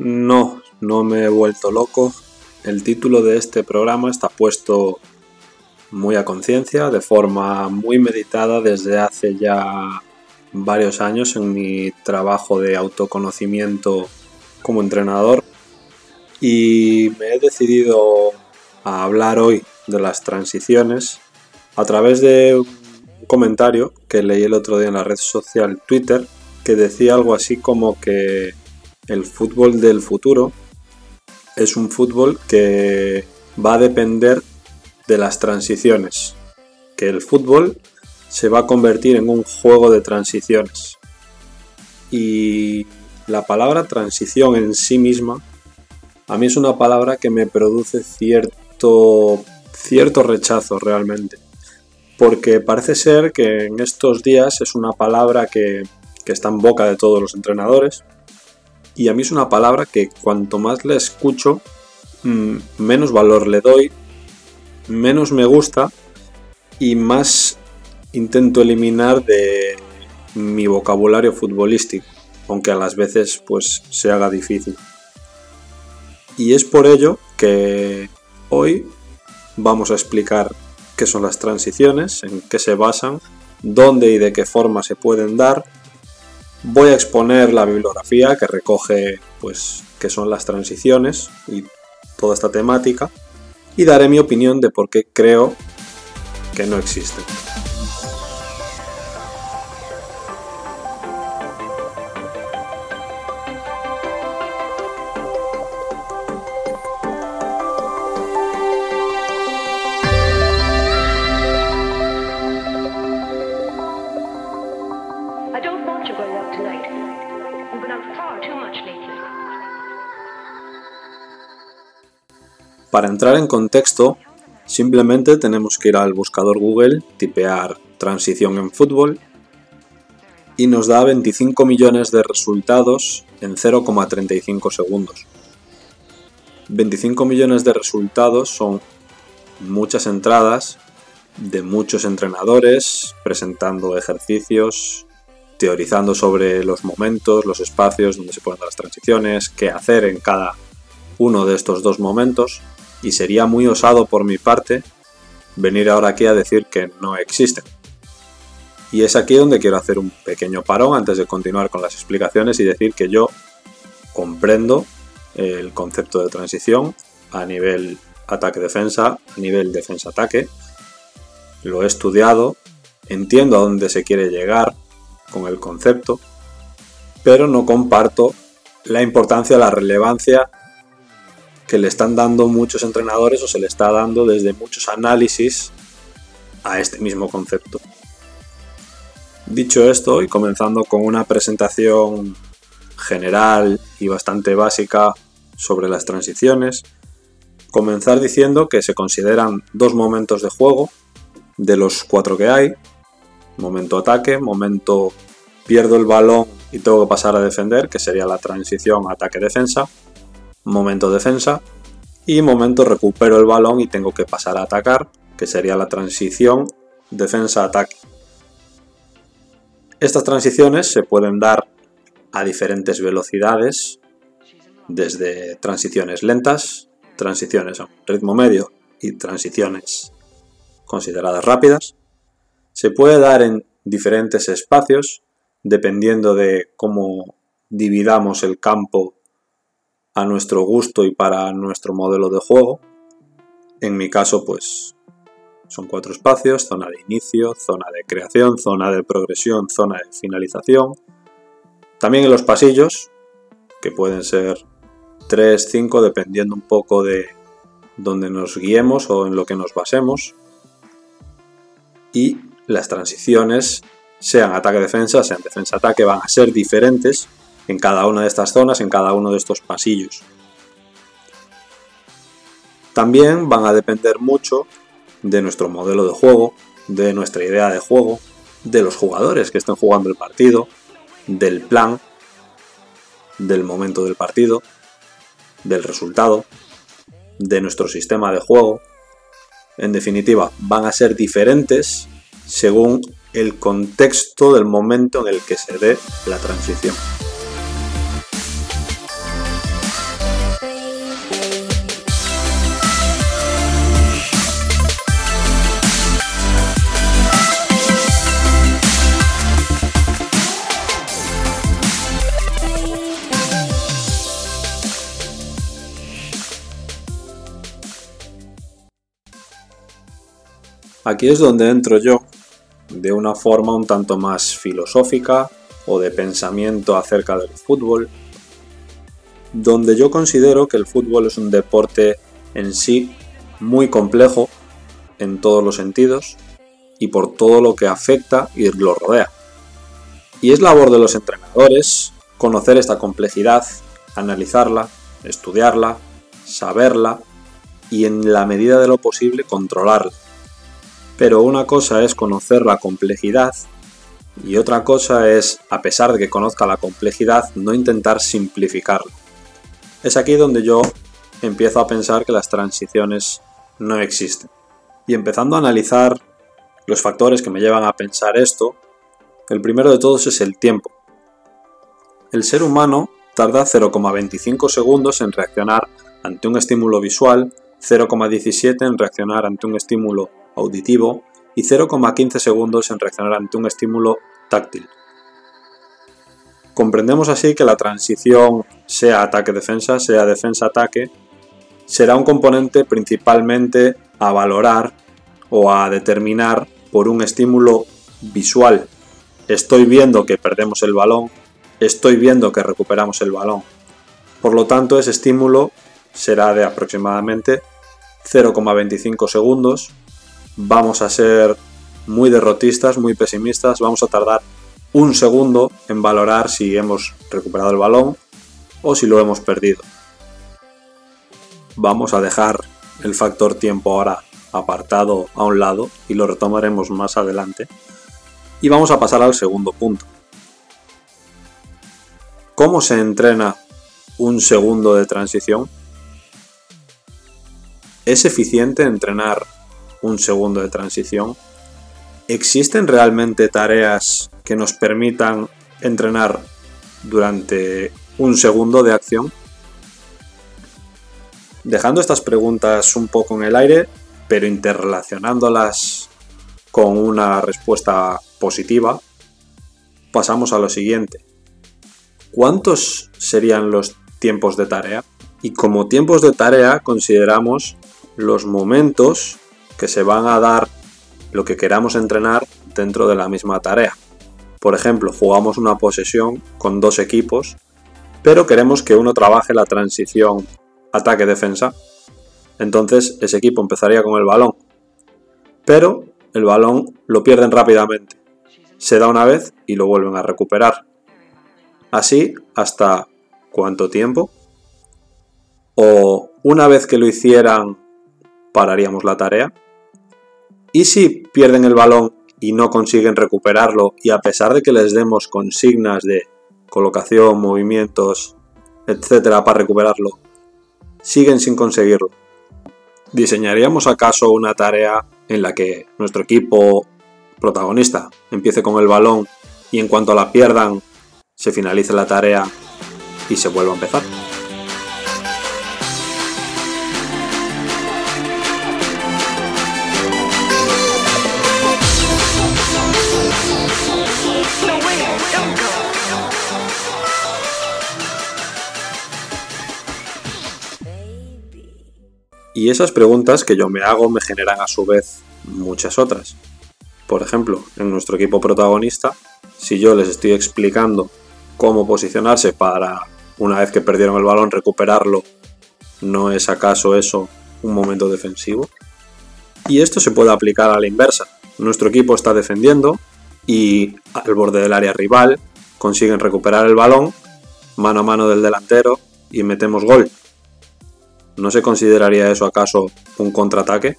No, no me he vuelto loco. El título de este programa está puesto muy a conciencia, de forma muy meditada desde hace ya varios años en mi trabajo de autoconocimiento como entrenador y me he decidido a hablar hoy de las transiciones a través de un comentario que leí el otro día en la red social Twitter que decía algo así como que el fútbol del futuro es un fútbol que va a depender de las transiciones, que el fútbol se va a convertir en un juego de transiciones. Y la palabra transición en sí misma, a mí es una palabra que me produce cierto, cierto rechazo realmente. Porque parece ser que en estos días es una palabra que, que está en boca de todos los entrenadores, y a mí es una palabra que cuanto más la escucho, mm, menos valor le doy, menos me gusta y más intento eliminar de mi vocabulario futbolístico, aunque a las veces pues se haga difícil. Y es por ello que hoy vamos a explicar qué son las transiciones, en qué se basan, dónde y de qué forma se pueden dar, Voy a exponer la bibliografía que recoge pues qué son las transiciones y toda esta temática y daré mi opinión de por qué creo que no existen. Para entrar en contexto, simplemente tenemos que ir al buscador Google, tipear transición en fútbol y nos da 25 millones de resultados en 0,35 segundos. 25 millones de resultados son muchas entradas de muchos entrenadores presentando ejercicios, teorizando sobre los momentos, los espacios donde se dar las transiciones, qué hacer en cada uno de estos dos momentos y sería muy osado por mi parte venir ahora aquí a decir que no existen. Y es aquí donde quiero hacer un pequeño parón antes de continuar con las explicaciones y decir que yo comprendo el concepto de transición a nivel ataque-defensa, a nivel defensa-ataque. Lo he estudiado, entiendo a dónde se quiere llegar con el concepto, pero no comparto la importancia, la relevancia que le están dando muchos entrenadores o se le está dando desde muchos análisis a este mismo concepto. Dicho esto, y comenzando con una presentación general y bastante básica sobre las transiciones, comenzar diciendo que se consideran dos momentos de juego de los cuatro que hay. Momento ataque, momento pierdo el balón y tengo que pasar a defender, que sería la transición ataque-defensa momento defensa y momento recupero el balón y tengo que pasar a atacar, que sería la transición defensa-ataque. Estas transiciones se pueden dar a diferentes velocidades, desde transiciones lentas, transiciones a ritmo medio y transiciones consideradas rápidas. Se puede dar en diferentes espacios, dependiendo de cómo dividamos el campo a nuestro gusto y para nuestro modelo de juego. En mi caso, pues son cuatro espacios, zona de inicio, zona de creación, zona de progresión, zona de finalización. También en los pasillos, que pueden ser 3, 5, dependiendo un poco de donde nos guiemos o en lo que nos basemos. Y las transiciones, sean ataque-defensa, sean defensa-ataque, van a ser diferentes en cada una de estas zonas, en cada uno de estos pasillos. También van a depender mucho de nuestro modelo de juego, de nuestra idea de juego, de los jugadores que estén jugando el partido, del plan, del momento del partido, del resultado, de nuestro sistema de juego. En definitiva, van a ser diferentes según el contexto del momento en el que se dé la transición. Aquí es donde entro yo, de una forma un tanto más filosófica o de pensamiento acerca del fútbol, donde yo considero que el fútbol es un deporte en sí muy complejo en todos los sentidos y por todo lo que afecta y lo rodea. Y es labor de los entrenadores conocer esta complejidad, analizarla, estudiarla, saberla y en la medida de lo posible controlarla pero una cosa es conocer la complejidad y otra cosa es, a pesar de que conozca la complejidad, no intentar simplificarla. Es aquí donde yo empiezo a pensar que las transiciones no existen. Y empezando a analizar los factores que me llevan a pensar esto, el primero de todos es el tiempo. El ser humano tarda 0,25 segundos en reaccionar ante un estímulo visual, 0,17 en reaccionar ante un estímulo auditivo y 0,15 segundos en reaccionar ante un estímulo táctil. Comprendemos así que la transición sea ataque-defensa, sea defensa-ataque, será un componente principalmente a valorar o a determinar por un estímulo visual. Estoy viendo que perdemos el balón, estoy viendo que recuperamos el balón. Por lo tanto, ese estímulo será de aproximadamente 0,25 segundos vamos a ser muy derrotistas, muy pesimistas, vamos a tardar un segundo en valorar si hemos recuperado el balón o si lo hemos perdido. Vamos a dejar el factor tiempo ahora apartado a un lado y lo retomaremos más adelante. Y vamos a pasar al segundo punto. ¿Cómo se entrena un segundo de transición? ¿Es eficiente entrenar un segundo de transición. ¿Existen realmente tareas que nos permitan entrenar durante un segundo de acción? Dejando estas preguntas un poco en el aire, pero interrelacionándolas con una respuesta positiva, pasamos a lo siguiente. ¿Cuántos serían los tiempos de tarea? Y como tiempos de tarea consideramos los momentos que se van a dar lo que queramos entrenar dentro de la misma tarea. Por ejemplo, jugamos una posesión con dos equipos, pero queremos que uno trabaje la transición ataque-defensa. Entonces ese equipo empezaría con el balón, pero el balón lo pierden rápidamente. Se da una vez y lo vuelven a recuperar. Así hasta cuánto tiempo. O una vez que lo hicieran, pararíamos la tarea. ¿Y si pierden el balón y no consiguen recuperarlo y a pesar de que les demos consignas de colocación, movimientos, etcétera para recuperarlo, siguen sin conseguirlo? ¿Diseñaríamos acaso una tarea en la que nuestro equipo protagonista empiece con el balón y en cuanto la pierdan se finalice la tarea y se vuelva a empezar? Y esas preguntas que yo me hago me generan a su vez muchas otras. Por ejemplo, en nuestro equipo protagonista, si yo les estoy explicando cómo posicionarse para una vez que perdieron el balón, recuperarlo, ¿no es acaso eso un momento defensivo? Y esto se puede aplicar a la inversa. Nuestro equipo está defendiendo y al borde del área rival consiguen recuperar el balón, mano a mano del delantero y metemos gol. ¿No se consideraría eso acaso un contraataque?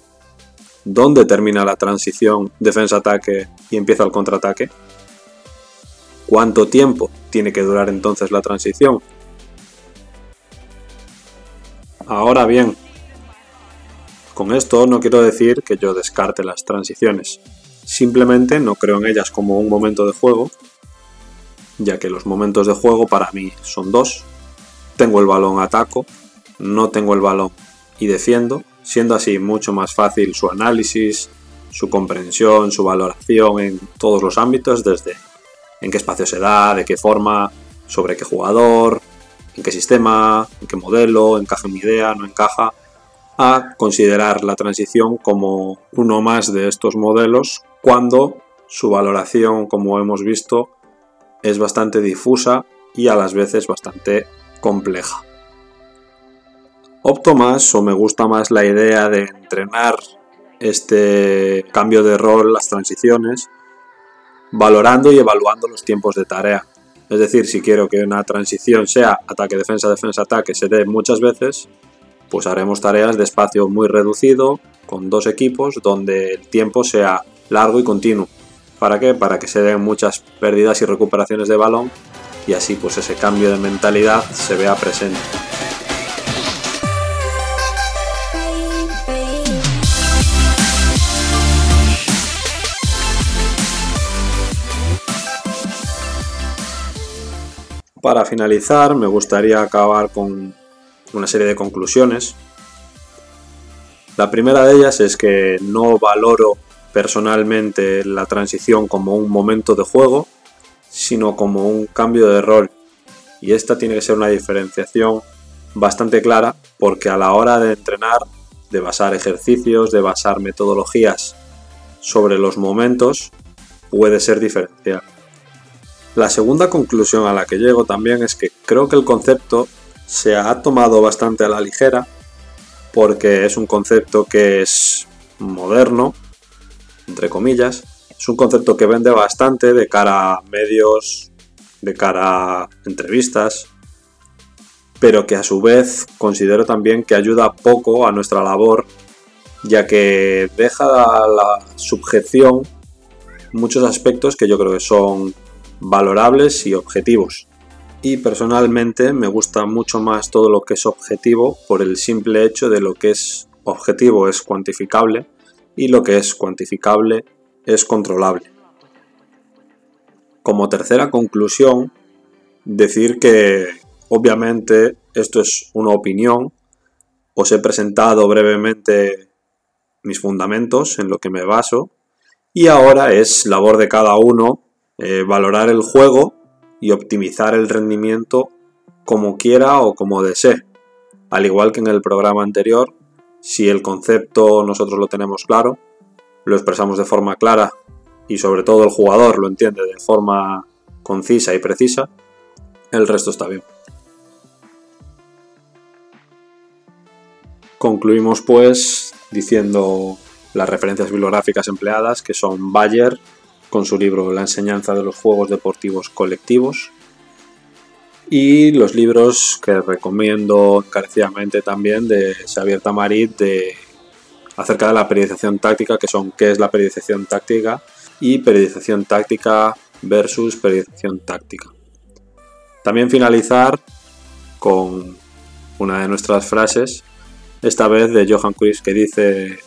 ¿Dónde termina la transición defensa-ataque y empieza el contraataque? ¿Cuánto tiempo tiene que durar entonces la transición? Ahora bien, con esto no quiero decir que yo descarte las transiciones, simplemente no creo en ellas como un momento de juego, ya que los momentos de juego para mí son dos. Tengo el balón, ataco, no tengo el balón y defiendo, siendo así mucho más fácil su análisis, su comprensión, su valoración en todos los ámbitos, desde en qué espacio se da, de qué forma, sobre qué jugador, en qué sistema, en qué modelo, encaja en mi idea, no encaja, a considerar la transición como uno más de estos modelos cuando su valoración, como hemos visto, es bastante difusa y a las veces bastante compleja. Opto más o me gusta más la idea de entrenar este cambio de rol, las transiciones, valorando y evaluando los tiempos de tarea. Es decir, si quiero que una transición sea ataque, defensa, defensa, ataque, se dé muchas veces, pues haremos tareas de espacio muy reducido, con dos equipos, donde el tiempo sea largo y continuo. ¿Para qué? Para que se den muchas pérdidas y recuperaciones de balón y así pues ese cambio de mentalidad se vea presente. Para finalizar, me gustaría acabar con una serie de conclusiones. La primera de ellas es que no valoro personalmente la transición como un momento de juego, sino como un cambio de rol. Y esta tiene que ser una diferenciación bastante clara porque a la hora de entrenar, de basar ejercicios, de basar metodologías sobre los momentos, puede ser diferencial. La segunda conclusión a la que llego también es que creo que el concepto se ha tomado bastante a la ligera porque es un concepto que es moderno, entre comillas, es un concepto que vende bastante de cara a medios, de cara a entrevistas, pero que a su vez considero también que ayuda poco a nuestra labor, ya que deja la subjeción muchos aspectos que yo creo que son valorables y objetivos. Y personalmente me gusta mucho más todo lo que es objetivo por el simple hecho de lo que es objetivo es cuantificable y lo que es cuantificable es controlable. Como tercera conclusión, decir que obviamente esto es una opinión, os he presentado brevemente mis fundamentos en lo que me baso y ahora es labor de cada uno eh, valorar el juego y optimizar el rendimiento como quiera o como desee. Al igual que en el programa anterior, si el concepto nosotros lo tenemos claro, lo expresamos de forma clara y sobre todo el jugador lo entiende de forma concisa y precisa, el resto está bien. Concluimos pues diciendo las referencias bibliográficas empleadas que son Bayer, con su libro La enseñanza de los juegos deportivos colectivos. Y los libros que recomiendo encarecidamente también de Xavier Tamarit de, acerca de la periodización táctica, que son qué es la periodización táctica y periodización táctica versus periodización táctica. También finalizar con una de nuestras frases, esta vez de Johan Cruyff que dice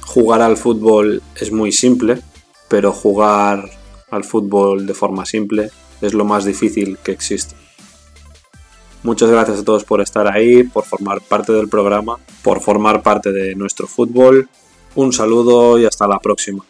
jugar al fútbol es muy simple, pero jugar al fútbol de forma simple es lo más difícil que existe. Muchas gracias a todos por estar ahí, por formar parte del programa, por formar parte de nuestro fútbol. Un saludo y hasta la próxima.